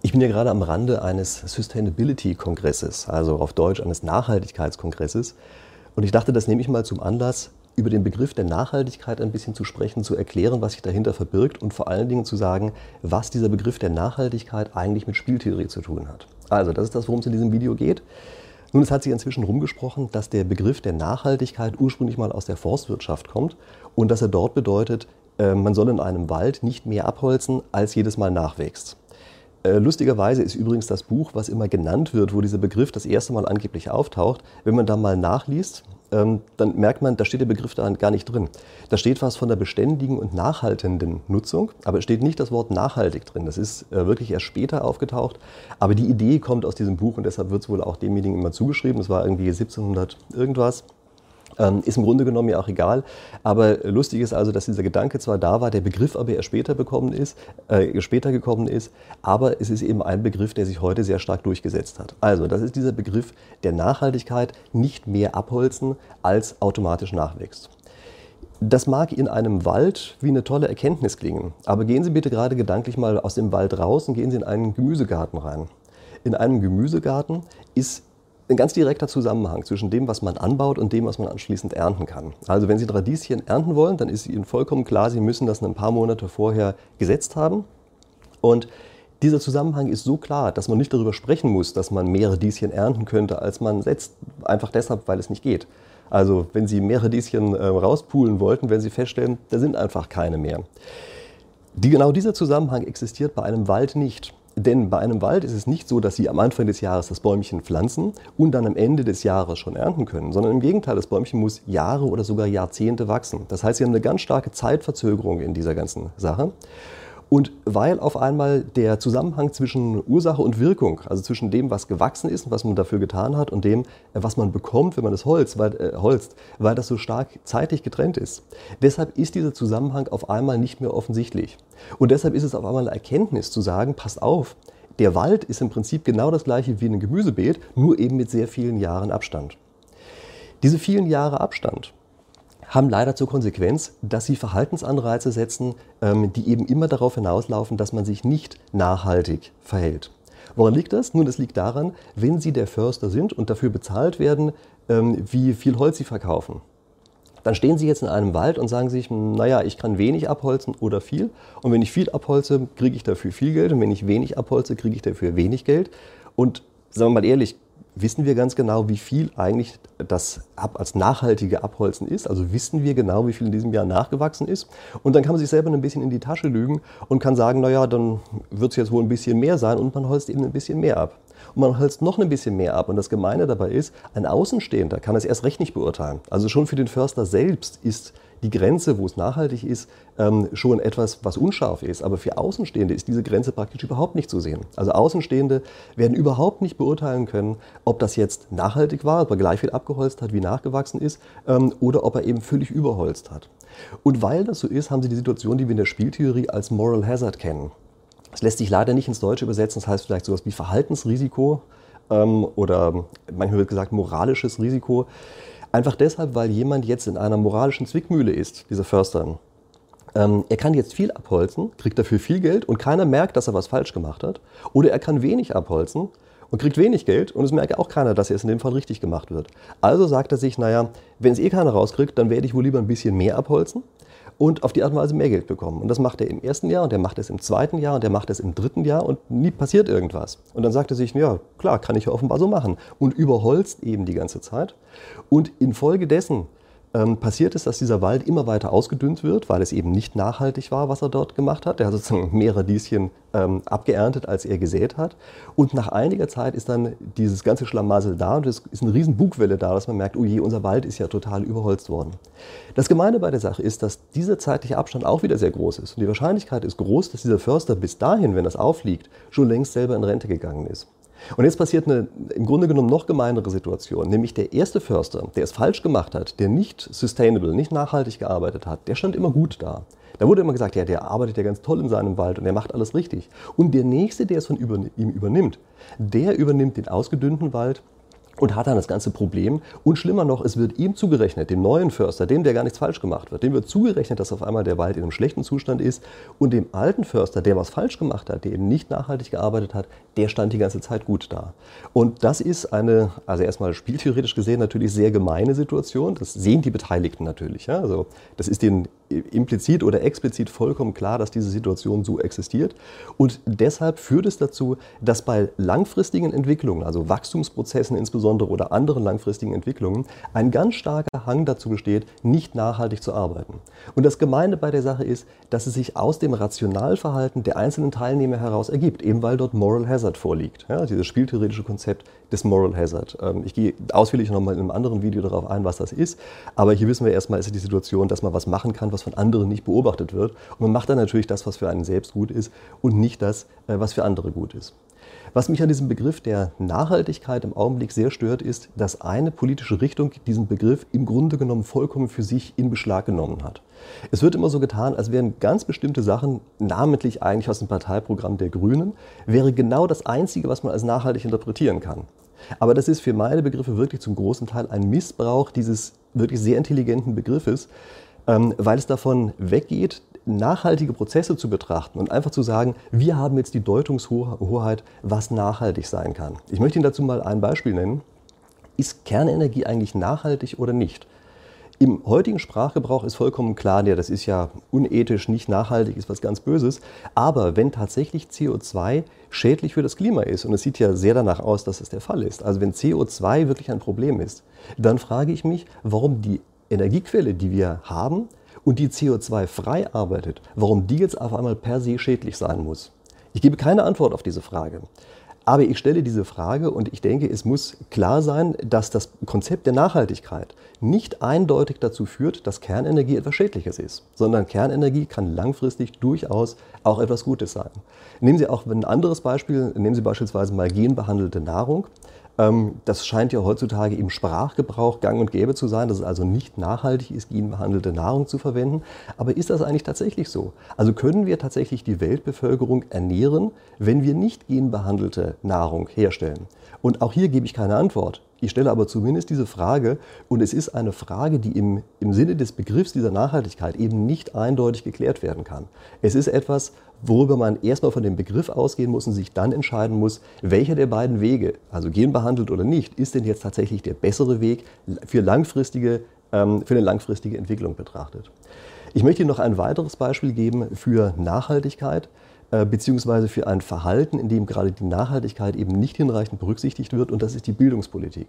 Ich bin ja gerade am Rande eines Sustainability-Kongresses, also auf Deutsch eines Nachhaltigkeitskongresses. Und ich dachte, das nehme ich mal zum Anlass, über den Begriff der Nachhaltigkeit ein bisschen zu sprechen, zu erklären, was sich dahinter verbirgt und vor allen Dingen zu sagen, was dieser Begriff der Nachhaltigkeit eigentlich mit Spieltheorie zu tun hat. Also, das ist das, worum es in diesem Video geht. Nun, es hat sich inzwischen rumgesprochen, dass der Begriff der Nachhaltigkeit ursprünglich mal aus der Forstwirtschaft kommt und dass er dort bedeutet, äh, man soll in einem Wald nicht mehr abholzen, als jedes Mal nachwächst. Äh, lustigerweise ist übrigens das Buch, was immer genannt wird, wo dieser Begriff das erste Mal angeblich auftaucht, wenn man da mal nachliest, ähm, dann merkt man, da steht der Begriff da gar nicht drin. Da steht was von der beständigen und nachhaltenden Nutzung, aber es steht nicht das Wort nachhaltig drin. Das ist äh, wirklich erst später aufgetaucht. Aber die Idee kommt aus diesem Buch und deshalb wird es wohl auch demjenigen immer zugeschrieben. Es war irgendwie 1700 irgendwas. Ähm, ist im Grunde genommen ja auch egal. Aber lustig ist also, dass dieser Gedanke zwar da war, der Begriff aber erst später, bekommen ist, äh, später gekommen ist, aber es ist eben ein Begriff, der sich heute sehr stark durchgesetzt hat. Also, das ist dieser Begriff der Nachhaltigkeit, nicht mehr abholzen, als automatisch nachwächst. Das mag in einem Wald wie eine tolle Erkenntnis klingen, aber gehen Sie bitte gerade gedanklich mal aus dem Wald raus und gehen Sie in einen Gemüsegarten rein. In einem Gemüsegarten ist ein ganz direkter Zusammenhang zwischen dem, was man anbaut und dem, was man anschließend ernten kann. Also wenn Sie Radieschen ernten wollen, dann ist Ihnen vollkommen klar, Sie müssen das ein paar Monate vorher gesetzt haben. Und dieser Zusammenhang ist so klar, dass man nicht darüber sprechen muss, dass man mehr Radieschen ernten könnte, als man setzt, einfach deshalb, weil es nicht geht. Also wenn Sie mehr Radieschen äh, rauspulen wollten, werden Sie feststellen, da sind einfach keine mehr. Die, genau dieser Zusammenhang existiert bei einem Wald nicht. Denn bei einem Wald ist es nicht so, dass Sie am Anfang des Jahres das Bäumchen pflanzen und dann am Ende des Jahres schon ernten können, sondern im Gegenteil, das Bäumchen muss Jahre oder sogar Jahrzehnte wachsen. Das heißt, Sie haben eine ganz starke Zeitverzögerung in dieser ganzen Sache. Und weil auf einmal der Zusammenhang zwischen Ursache und Wirkung, also zwischen dem, was gewachsen ist und was man dafür getan hat und dem, äh, was man bekommt, wenn man es holzt, weil, äh, holzt, weil das so stark zeitlich getrennt ist. Deshalb ist dieser Zusammenhang auf einmal nicht mehr offensichtlich. Und deshalb ist es auf einmal eine Erkenntnis zu sagen, passt auf, der Wald ist im Prinzip genau das gleiche wie ein Gemüsebeet, nur eben mit sehr vielen Jahren Abstand. Diese vielen Jahre Abstand, haben leider zur Konsequenz, dass sie Verhaltensanreize setzen, ähm, die eben immer darauf hinauslaufen, dass man sich nicht nachhaltig verhält. Woran liegt das? Nun, es liegt daran, wenn Sie der Förster sind und dafür bezahlt werden, ähm, wie viel Holz Sie verkaufen. Dann stehen Sie jetzt in einem Wald und sagen sich, naja, ich kann wenig abholzen oder viel. Und wenn ich viel abholze, kriege ich dafür viel Geld. Und wenn ich wenig abholze, kriege ich dafür wenig Geld. Und sagen wir mal ehrlich, wissen wir ganz genau, wie viel eigentlich das als nachhaltige Abholzen ist. Also wissen wir genau, wie viel in diesem Jahr nachgewachsen ist. Und dann kann man sich selber ein bisschen in die Tasche lügen und kann sagen, naja, dann wird es jetzt wohl ein bisschen mehr sein und man holzt eben ein bisschen mehr ab. Und man holzt noch ein bisschen mehr ab. Und das Gemeine dabei ist, ein Außenstehender kann es erst recht nicht beurteilen. Also schon für den Förster selbst ist die Grenze, wo es nachhaltig ist, ähm, schon etwas, was unscharf ist. Aber für Außenstehende ist diese Grenze praktisch überhaupt nicht zu sehen. Also Außenstehende werden überhaupt nicht beurteilen können, ob das jetzt nachhaltig war, ob er gleich viel abgeholzt hat, wie nachgewachsen ist, ähm, oder ob er eben völlig überholzt hat. Und weil das so ist, haben sie die Situation, die wir in der Spieltheorie als Moral Hazard kennen. Das lässt sich leider nicht ins Deutsche übersetzen, das heißt vielleicht sowas wie Verhaltensrisiko ähm, oder manchmal wird gesagt moralisches Risiko. Einfach deshalb, weil jemand jetzt in einer moralischen Zwickmühle ist, dieser Förster. Ähm, er kann jetzt viel abholzen, kriegt dafür viel Geld und keiner merkt, dass er was falsch gemacht hat. Oder er kann wenig abholzen und kriegt wenig Geld und es merkt auch keiner, dass er es in dem Fall richtig gemacht wird. Also sagt er sich, naja, wenn es eh keiner rauskriegt, dann werde ich wohl lieber ein bisschen mehr abholzen und auf die Art und Weise mehr Geld bekommen. Und das macht er im ersten Jahr und er macht es im zweiten Jahr und er macht es im dritten Jahr und nie passiert irgendwas. Und dann sagt er sich, ja klar, kann ich ja offenbar so machen und überholzt eben die ganze Zeit. Und infolgedessen passiert es, dass dieser Wald immer weiter ausgedünnt wird, weil es eben nicht nachhaltig war, was er dort gemacht hat. Er hat sozusagen mehr Radieschen ähm, abgeerntet, als er gesät hat. Und nach einiger Zeit ist dann dieses ganze Schlamassel da und es ist eine riesen Bugwelle da, dass man merkt, oh je, unser Wald ist ja total überholzt worden. Das Gemeine bei der Sache ist, dass dieser zeitliche Abstand auch wieder sehr groß ist. Und die Wahrscheinlichkeit ist groß, dass dieser Förster bis dahin, wenn das aufliegt, schon längst selber in Rente gegangen ist. Und jetzt passiert eine im Grunde genommen noch gemeinere Situation, nämlich der erste Förster, der es falsch gemacht hat, der nicht sustainable, nicht nachhaltig gearbeitet hat, der stand immer gut da. Da wurde immer gesagt, ja, der arbeitet ja ganz toll in seinem Wald und der macht alles richtig. Und der nächste, der es von ihm übernimmt, der übernimmt den ausgedünnten Wald und hat dann das ganze Problem. Und schlimmer noch, es wird ihm zugerechnet, dem neuen Förster, dem, der gar nichts falsch gemacht wird, dem wird zugerechnet, dass auf einmal der Wald in einem schlechten Zustand ist. Und dem alten Förster, der was falsch gemacht hat, der eben nicht nachhaltig gearbeitet hat, der stand die ganze Zeit gut da. Und das ist eine, also erstmal spieltheoretisch gesehen, natürlich sehr gemeine Situation. Das sehen die Beteiligten natürlich. Ja? Also das ist denen implizit oder explizit vollkommen klar, dass diese Situation so existiert. Und deshalb führt es dazu, dass bei langfristigen Entwicklungen, also Wachstumsprozessen insbesondere oder anderen langfristigen Entwicklungen, ein ganz starker Hang dazu besteht, nicht nachhaltig zu arbeiten. Und das Gemeine bei der Sache ist, dass es sich aus dem Rationalverhalten der einzelnen Teilnehmer heraus ergibt, eben weil dort Moral Hazard vorliegt. Ja, dieses spieltheoretische Konzept des Moral Hazard. Ähm, ich gehe ausführlich nochmal in einem anderen Video darauf ein, was das ist. Aber hier wissen wir erstmal, ist die Situation, dass man was machen kann, was von anderen nicht beobachtet wird. Und man macht dann natürlich das, was für einen selbst gut ist und nicht das, äh, was für andere gut ist. Was mich an diesem Begriff der Nachhaltigkeit im Augenblick sehr stört, ist, dass eine politische Richtung diesen Begriff im Grunde genommen vollkommen für sich in Beschlag genommen hat. Es wird immer so getan, als wären ganz bestimmte Sachen, namentlich eigentlich aus dem Parteiprogramm der Grünen, wäre genau das Einzige, was man als nachhaltig interpretieren kann. Aber das ist für meine Begriffe wirklich zum großen Teil ein Missbrauch dieses wirklich sehr intelligenten Begriffes, weil es davon weggeht, nachhaltige Prozesse zu betrachten und einfach zu sagen, wir haben jetzt die Deutungshoheit, was nachhaltig sein kann. Ich möchte Ihnen dazu mal ein Beispiel nennen. Ist Kernenergie eigentlich nachhaltig oder nicht? Im heutigen Sprachgebrauch ist vollkommen klar, ja, das ist ja unethisch, nicht nachhaltig, ist was ganz Böses. Aber wenn tatsächlich CO2 schädlich für das Klima ist, und es sieht ja sehr danach aus, dass es der Fall ist, also wenn CO2 wirklich ein Problem ist, dann frage ich mich, warum die Energiequelle, die wir haben und die CO2 frei arbeitet, warum die jetzt auf einmal per se schädlich sein muss. Ich gebe keine Antwort auf diese Frage. Aber ich stelle diese Frage und ich denke, es muss klar sein, dass das Konzept der Nachhaltigkeit nicht eindeutig dazu führt, dass Kernenergie etwas Schädliches ist, sondern Kernenergie kann langfristig durchaus auch etwas Gutes sein. Nehmen Sie auch ein anderes Beispiel, nehmen Sie beispielsweise mal genbehandelte Nahrung. Ähm, das scheint ja heutzutage im Sprachgebrauch gang und gäbe zu sein, dass es also nicht nachhaltig ist, genbehandelte Nahrung zu verwenden. Aber ist das eigentlich tatsächlich so? Also können wir tatsächlich die Weltbevölkerung ernähren, wenn wir nicht genbehandelte Nahrung herstellen? Und auch hier gebe ich keine Antwort. Ich stelle aber zumindest diese Frage und es ist eine Frage, die im, im Sinne des Begriffs dieser Nachhaltigkeit eben nicht eindeutig geklärt werden kann. Es ist etwas, worüber man erstmal von dem Begriff ausgehen muss und sich dann entscheiden muss, welcher der beiden Wege, also genbehandelt oder nicht, ist denn jetzt tatsächlich der bessere Weg für, langfristige, ähm, für eine langfristige Entwicklung betrachtet. Ich möchte Ihnen noch ein weiteres Beispiel geben für Nachhaltigkeit beziehungsweise für ein Verhalten, in dem gerade die Nachhaltigkeit eben nicht hinreichend berücksichtigt wird, und das ist die Bildungspolitik.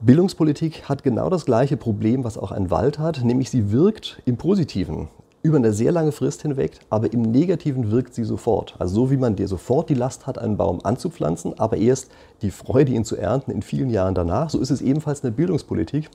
Bildungspolitik hat genau das gleiche Problem, was auch ein Wald hat, nämlich sie wirkt im Positiven über eine sehr lange Frist hinweg, aber im Negativen wirkt sie sofort. Also so wie man dir sofort die Last hat, einen Baum anzupflanzen, aber erst die Freude, ihn zu ernten in vielen Jahren danach, so ist es ebenfalls in der Bildungspolitik,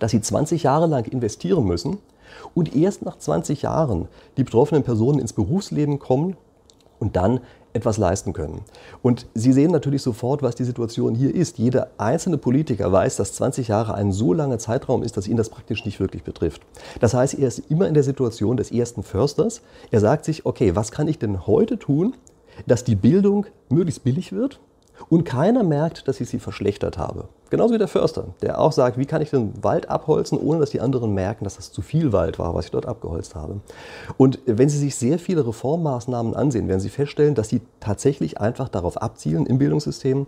dass sie 20 Jahre lang investieren müssen und erst nach 20 Jahren die betroffenen Personen ins Berufsleben kommen und dann etwas leisten können. Und Sie sehen natürlich sofort, was die Situation hier ist. Jeder einzelne Politiker weiß, dass 20 Jahre ein so langer Zeitraum ist, dass ihn das praktisch nicht wirklich betrifft. Das heißt, er ist immer in der Situation des ersten Försters. Er sagt sich, okay, was kann ich denn heute tun, dass die Bildung möglichst billig wird und keiner merkt, dass ich sie verschlechtert habe. Genauso wie der Förster, der auch sagt, wie kann ich den Wald abholzen, ohne dass die anderen merken, dass das zu viel Wald war, was ich dort abgeholzt habe. Und wenn Sie sich sehr viele Reformmaßnahmen ansehen, werden Sie feststellen, dass sie tatsächlich einfach darauf abzielen im Bildungssystem,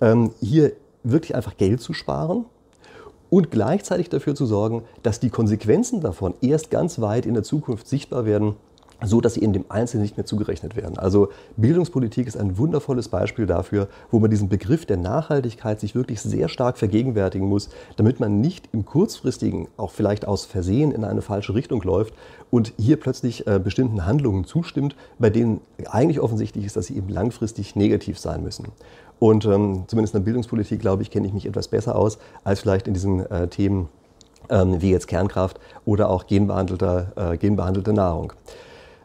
ähm, hier wirklich einfach Geld zu sparen und gleichzeitig dafür zu sorgen, dass die Konsequenzen davon erst ganz weit in der Zukunft sichtbar werden so dass sie in dem Einzelnen nicht mehr zugerechnet werden. Also Bildungspolitik ist ein wundervolles Beispiel dafür, wo man diesen Begriff der Nachhaltigkeit sich wirklich sehr stark vergegenwärtigen muss, damit man nicht im kurzfristigen, auch vielleicht aus Versehen in eine falsche Richtung läuft und hier plötzlich äh, bestimmten Handlungen zustimmt, bei denen eigentlich offensichtlich ist, dass sie eben langfristig negativ sein müssen. Und ähm, zumindest in der Bildungspolitik, glaube ich, kenne ich mich etwas besser aus als vielleicht in diesen äh, Themen ähm, wie jetzt Kernkraft oder auch genbehandelte, äh, genbehandelte Nahrung.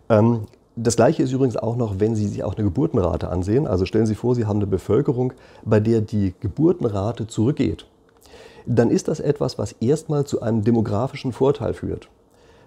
Ähm, das Gleiche ist übrigens auch noch, wenn Sie sich auch eine Geburtenrate ansehen. Also stellen Sie vor, Sie haben eine Bevölkerung, bei der die Geburtenrate zurückgeht. Dann ist das etwas, was erstmal zu einem demografischen Vorteil führt.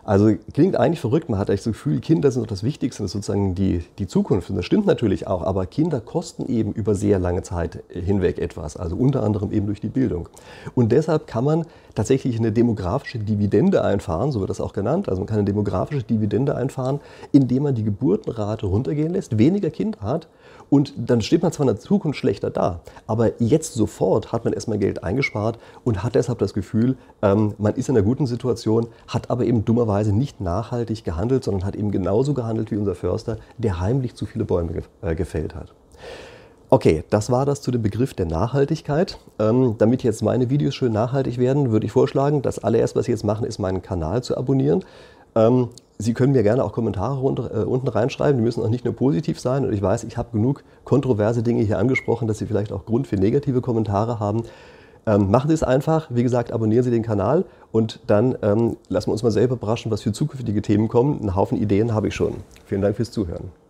Also klingt eigentlich verrückt, man hat echt das Gefühl, Kinder sind doch das Wichtigste, das ist sozusagen die, die Zukunft. Und das stimmt natürlich auch, aber Kinder kosten eben über sehr lange Zeit hinweg etwas, also unter anderem eben durch die Bildung. Und deshalb kann man tatsächlich eine demografische Dividende einfahren, so wird das auch genannt. Also man kann eine demografische Dividende einfahren, indem man die Geburtenrate runtergehen lässt, weniger Kinder hat und dann steht man zwar in der Zukunft schlechter da, aber jetzt sofort hat man erstmal Geld eingespart und hat deshalb das Gefühl, ähm, man ist in einer guten Situation, hat aber eben dummerweise nicht nachhaltig gehandelt, sondern hat eben genauso gehandelt wie unser Förster, der heimlich zu viele Bäume äh, gefällt hat. Okay, das war das zu dem Begriff der Nachhaltigkeit. Ähm, damit jetzt meine Videos schön nachhaltig werden, würde ich vorschlagen, das allererste, was Sie jetzt machen, ist meinen Kanal zu abonnieren. Ähm, Sie können mir gerne auch Kommentare runter, äh, unten reinschreiben, die müssen auch nicht nur positiv sein. Und ich weiß, ich habe genug kontroverse Dinge hier angesprochen, dass Sie vielleicht auch Grund für negative Kommentare haben. Ähm, machen Sie es einfach. Wie gesagt, abonnieren Sie den Kanal und dann ähm, lassen wir uns mal selber überraschen, was für zukünftige Themen kommen. Einen Haufen Ideen habe ich schon. Vielen Dank fürs Zuhören.